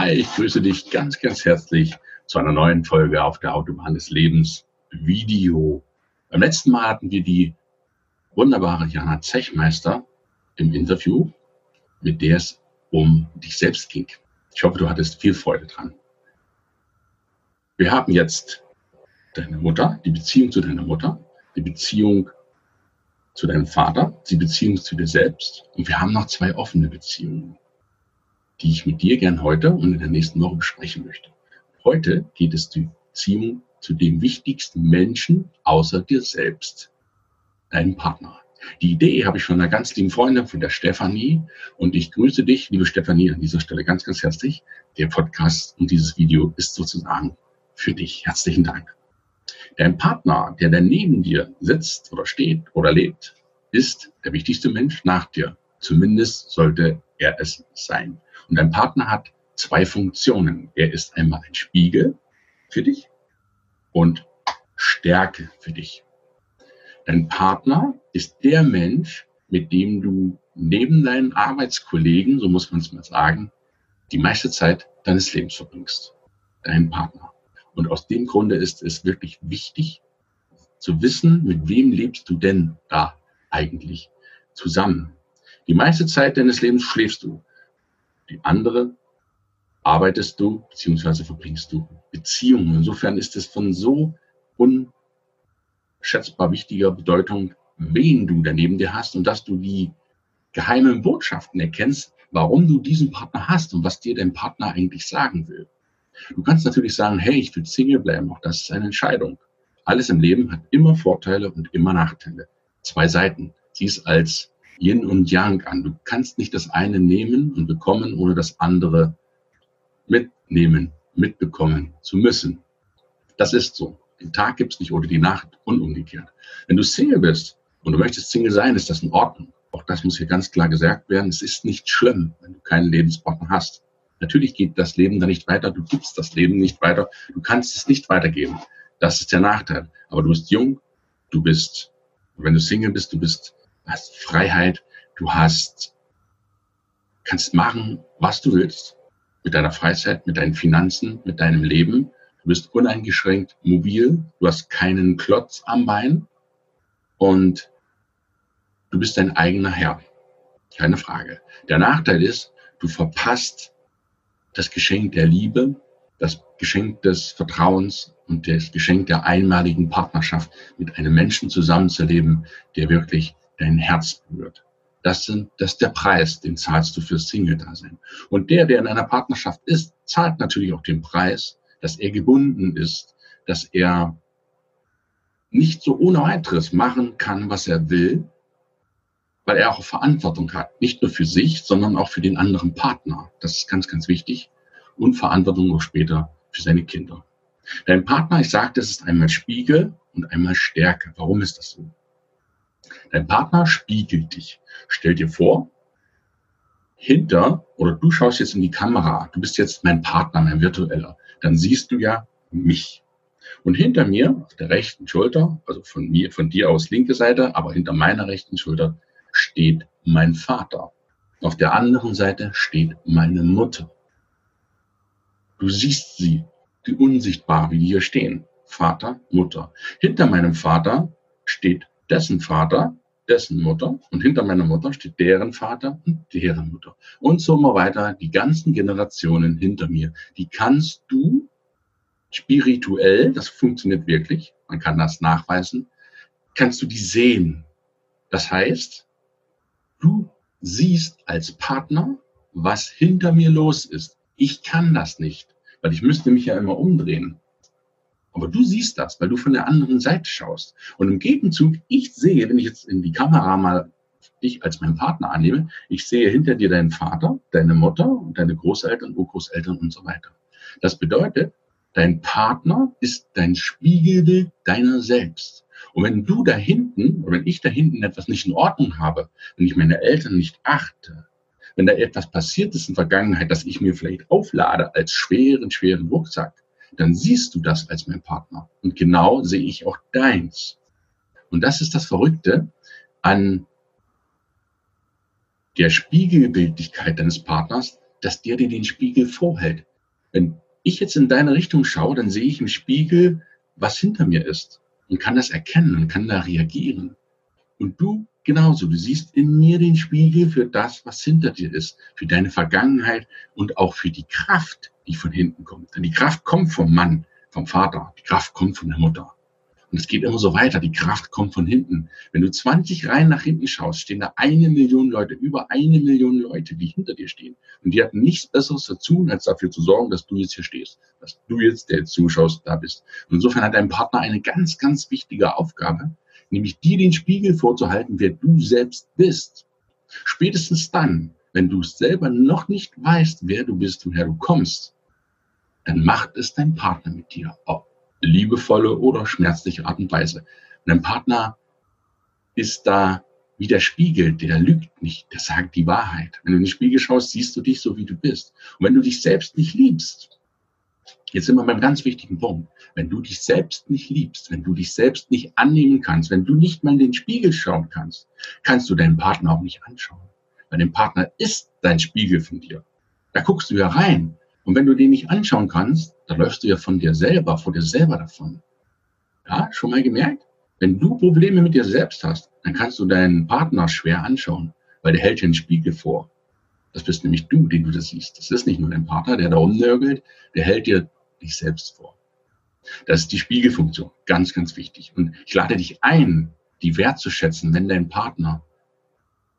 Hi, ich grüße dich ganz, ganz herzlich zu einer neuen Folge auf der Autobahn des Lebens Video. Beim letzten Mal hatten wir die wunderbare Jana Zechmeister im Interview, mit der es um dich selbst ging. Ich hoffe, du hattest viel Freude dran. Wir haben jetzt deine Mutter, die Beziehung zu deiner Mutter, die Beziehung zu deinem Vater, die Beziehung zu dir selbst und wir haben noch zwei offene Beziehungen die ich mit dir gern heute und in der nächsten Woche besprechen möchte. Heute geht es die Beziehung zu dem wichtigsten Menschen außer dir selbst, deinem Partner. Die Idee habe ich von einer ganz lieben Freundin, von der Stefanie. Und ich grüße dich, liebe Stefanie, an dieser Stelle ganz, ganz herzlich. Der Podcast und dieses Video ist sozusagen für dich. Herzlichen Dank. Dein Partner, der da neben dir sitzt oder steht oder lebt, ist der wichtigste Mensch nach dir. Zumindest sollte er es sein. Und dein Partner hat zwei Funktionen. Er ist einmal ein Spiegel für dich und Stärke für dich. Dein Partner ist der Mensch, mit dem du neben deinen Arbeitskollegen, so muss man es mal sagen, die meiste Zeit deines Lebens verbringst. Dein Partner. Und aus dem Grunde ist es wirklich wichtig zu wissen, mit wem lebst du denn da eigentlich zusammen. Die meiste Zeit deines Lebens schläfst du die andere arbeitest du beziehungsweise verbringst du Beziehungen. Insofern ist es von so unschätzbar wichtiger Bedeutung, wen du daneben dir hast und dass du die geheimen Botschaften erkennst, warum du diesen Partner hast und was dir dein Partner eigentlich sagen will. Du kannst natürlich sagen, hey, ich will Single bleiben, auch das ist eine Entscheidung. Alles im Leben hat immer Vorteile und immer Nachteile. Zwei Seiten. Sieh es als Yin und Yang an. Du kannst nicht das eine nehmen und bekommen, ohne das andere mitnehmen, mitbekommen zu müssen. Das ist so. Den Tag gibt es nicht ohne die Nacht und umgekehrt. Wenn du Single bist und du möchtest Single sein, ist das in Ordnung. Auch das muss hier ganz klar gesagt werden. Es ist nicht schlimm, wenn du keinen Lebenspartner hast. Natürlich geht das Leben da nicht weiter. Du gibst das Leben nicht weiter. Du kannst es nicht weitergeben. Das ist der Nachteil. Aber du bist jung. Du bist, wenn du Single bist, du bist hast Freiheit, du hast, kannst machen, was du willst mit deiner Freizeit, mit deinen Finanzen, mit deinem Leben. Du bist uneingeschränkt mobil, du hast keinen Klotz am Bein und du bist dein eigener Herr. Keine Frage. Der Nachteil ist, du verpasst das Geschenk der Liebe, das Geschenk des Vertrauens und das Geschenk der einmaligen Partnerschaft mit einem Menschen zusammenzuleben, der wirklich dein Herz berührt. Das, sind, das ist der Preis, den zahlst du fürs Single-Dasein. Und der, der in einer Partnerschaft ist, zahlt natürlich auch den Preis, dass er gebunden ist, dass er nicht so ohne weiteres machen kann, was er will, weil er auch Verantwortung hat. Nicht nur für sich, sondern auch für den anderen Partner. Das ist ganz, ganz wichtig. Und Verantwortung auch später für seine Kinder. Dein Partner, ich sagte, es ist einmal Spiegel und einmal Stärke. Warum ist das so? Dein Partner spiegelt dich. Stell dir vor, hinter, oder du schaust jetzt in die Kamera, du bist jetzt mein Partner, mein virtueller, dann siehst du ja mich. Und hinter mir, auf der rechten Schulter, also von mir, von dir aus linke Seite, aber hinter meiner rechten Schulter steht mein Vater. Auf der anderen Seite steht meine Mutter. Du siehst sie, die unsichtbar, wie die hier stehen. Vater, Mutter. Hinter meinem Vater steht dessen Vater, dessen Mutter und hinter meiner Mutter steht deren Vater und deren Mutter. Und so immer weiter, die ganzen Generationen hinter mir. Die kannst du spirituell, das funktioniert wirklich, man kann das nachweisen, kannst du die sehen. Das heißt, du siehst als Partner, was hinter mir los ist. Ich kann das nicht, weil ich müsste mich ja immer umdrehen. Aber du siehst das, weil du von der anderen Seite schaust. Und im Gegenzug, ich sehe, wenn ich jetzt in die Kamera mal dich als meinen Partner annehme, ich sehe hinter dir deinen Vater, deine Mutter und deine Großeltern, Urgroßeltern und so weiter. Das bedeutet, dein Partner ist dein Spiegelbild deiner selbst. Und wenn du da hinten, oder wenn ich da hinten etwas nicht in Ordnung habe, wenn ich meine Eltern nicht achte, wenn da etwas passiert ist in der Vergangenheit, das ich mir vielleicht auflade als schweren, schweren Rucksack, dann siehst du das als mein Partner. Und genau sehe ich auch deins. Und das ist das Verrückte an der Spiegelbildlichkeit deines Partners, dass der dir den Spiegel vorhält. Wenn ich jetzt in deine Richtung schaue, dann sehe ich im Spiegel, was hinter mir ist und kann das erkennen und kann da reagieren. Und du genauso, du siehst in mir den Spiegel für das, was hinter dir ist, für deine Vergangenheit und auch für die Kraft, die von hinten kommt. Denn die Kraft kommt vom Mann, vom Vater, die Kraft kommt von der Mutter. Und es geht immer so weiter. Die Kraft kommt von hinten. Wenn du 20 Reihen nach hinten schaust, stehen da eine Million Leute, über eine Million Leute, die hinter dir stehen. Und die hatten nichts Besseres zu tun, als dafür zu sorgen, dass du jetzt hier stehst. Dass du jetzt, der jetzt zuschaust, da bist. Und insofern hat dein Partner eine ganz, ganz wichtige Aufgabe, nämlich dir den Spiegel vorzuhalten, wer du selbst bist. Spätestens dann, wenn du selber noch nicht weißt, wer du bist, woher du kommst, dann macht es dein Partner mit dir. Ob liebevolle oder schmerzliche Art und Weise. Und ein Partner ist da wie der Spiegel, der lügt nicht, der sagt die Wahrheit. Wenn du in den Spiegel schaust, siehst du dich so, wie du bist. Und wenn du dich selbst nicht liebst, jetzt sind wir beim ganz wichtigen Punkt, wenn du dich selbst nicht liebst, wenn du dich selbst nicht annehmen kannst, wenn du nicht mal in den Spiegel schauen kannst, kannst du deinen Partner auch nicht anschauen. Weil dein Partner ist dein Spiegel von dir. Da guckst du ja rein und wenn du den nicht anschauen kannst, dann läufst du ja von dir selber, vor dir selber davon. Ja, schon mal gemerkt? Wenn du Probleme mit dir selbst hast, dann kannst du deinen Partner schwer anschauen, weil der hält dir einen Spiegel vor. Das bist nämlich du, den du das siehst. Das ist nicht nur dein Partner, der da rumnörgelt, der hält dir dich selbst vor. Das ist die Spiegelfunktion. Ganz, ganz wichtig. Und ich lade dich ein, die wertzuschätzen, wenn dein Partner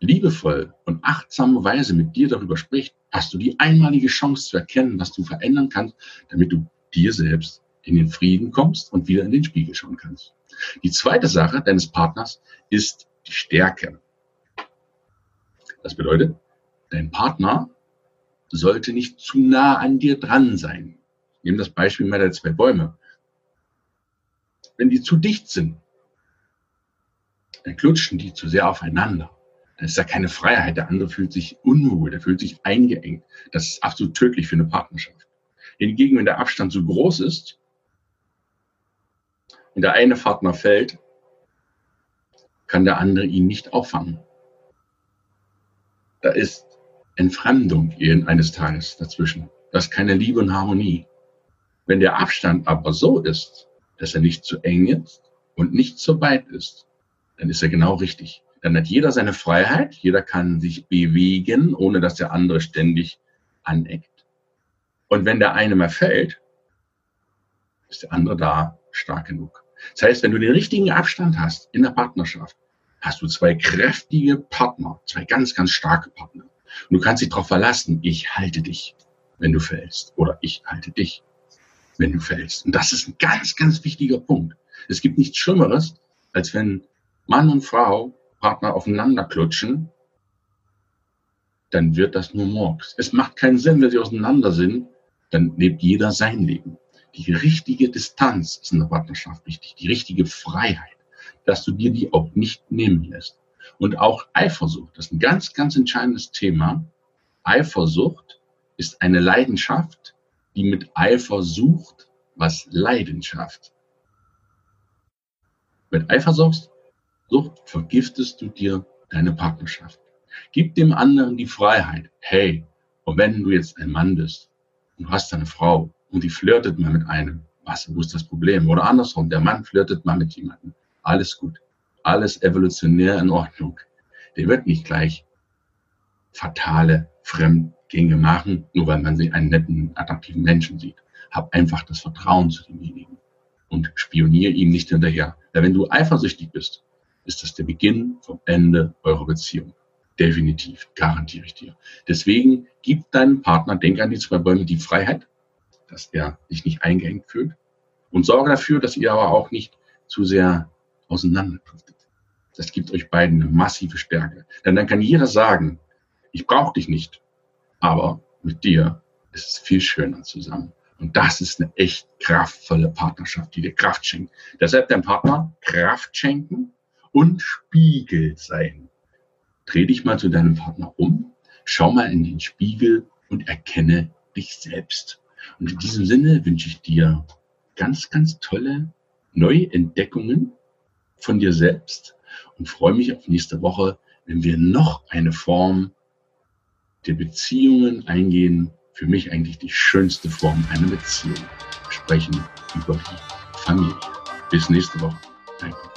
liebevoll und achtsame Weise mit dir darüber spricht, hast du die einmalige Chance zu erkennen, was du verändern kannst, damit du dir selbst in den Frieden kommst und wieder in den Spiegel schauen kannst. Die zweite Sache deines Partners ist die Stärke. Das bedeutet, dein Partner sollte nicht zu nah an dir dran sein. Nehmen das Beispiel mal der zwei Bäume. Wenn die zu dicht sind, dann klutschen die zu sehr aufeinander. Das ist ja keine Freiheit. Der andere fühlt sich unwohl, der fühlt sich eingeengt. Das ist absolut tödlich für eine Partnerschaft. Hingegen, wenn der Abstand zu groß ist und der eine Partner fällt, kann der andere ihn nicht auffangen. Da ist Entfremdung eines Tages dazwischen. Das ist keine Liebe und Harmonie. Wenn der Abstand aber so ist, dass er nicht zu eng ist und nicht zu weit ist, dann ist er genau richtig. Dann hat jeder seine Freiheit, jeder kann sich bewegen, ohne dass der andere ständig aneckt. Und wenn der eine mal fällt, ist der andere da stark genug. Das heißt, wenn du den richtigen Abstand hast in der Partnerschaft, hast du zwei kräftige Partner, zwei ganz, ganz starke Partner. Und du kannst dich darauf verlassen, ich halte dich, wenn du fällst. Oder ich halte dich, wenn du fällst. Und das ist ein ganz, ganz wichtiger Punkt. Es gibt nichts Schlimmeres, als wenn Mann und Frau Partner aufeinander klutschen, dann wird das nur Murks. Es macht keinen Sinn, wenn sie auseinander sind, dann lebt jeder sein Leben. Die richtige Distanz ist in der Partnerschaft wichtig, die richtige Freiheit, dass du dir die auch nicht nehmen lässt. Und auch Eifersucht, das ist ein ganz, ganz entscheidendes Thema. Eifersucht ist eine Leidenschaft, die mit Eifer sucht, was Leidenschaft. Mit Eifersucht Sucht vergiftest du dir deine Partnerschaft. Gib dem anderen die Freiheit. Hey, und wenn du jetzt ein Mann bist und hast eine Frau und die flirtet mal mit einem, was, wo ist das Problem? Oder andersrum, der Mann flirtet mal mit jemandem. Alles gut. Alles evolutionär in Ordnung. Der wird nicht gleich fatale Fremdgänge machen, nur weil man einen netten, attraktiven Menschen sieht. Hab einfach das Vertrauen zu demjenigen und spionier ihm nicht hinterher. Weil wenn du eifersüchtig bist, ist das der Beginn vom Ende eurer Beziehung. Definitiv, garantiere ich dir. Deswegen gib deinem Partner, denk an die zwei Bäume, die Freiheit, dass er sich nicht eingeengt fühlt und sorge dafür, dass ihr aber auch nicht zu sehr auseinanderdriftet. Das gibt euch beiden eine massive Stärke. Denn dann kann jeder sagen, ich brauche dich nicht, aber mit dir ist es viel schöner zusammen. Und das ist eine echt kraftvolle Partnerschaft, die dir Kraft schenkt. Deshalb dein Partner Kraft schenken und Spiegel sein. Dreh dich mal zu deinem Partner um, schau mal in den Spiegel und erkenne dich selbst. Und in diesem Sinne wünsche ich dir ganz, ganz tolle Neuentdeckungen von dir selbst und freue mich auf nächste Woche, wenn wir noch eine Form der Beziehungen eingehen. Für mich eigentlich die schönste Form einer Beziehung. Sprechen über die Familie. Bis nächste Woche. Danke.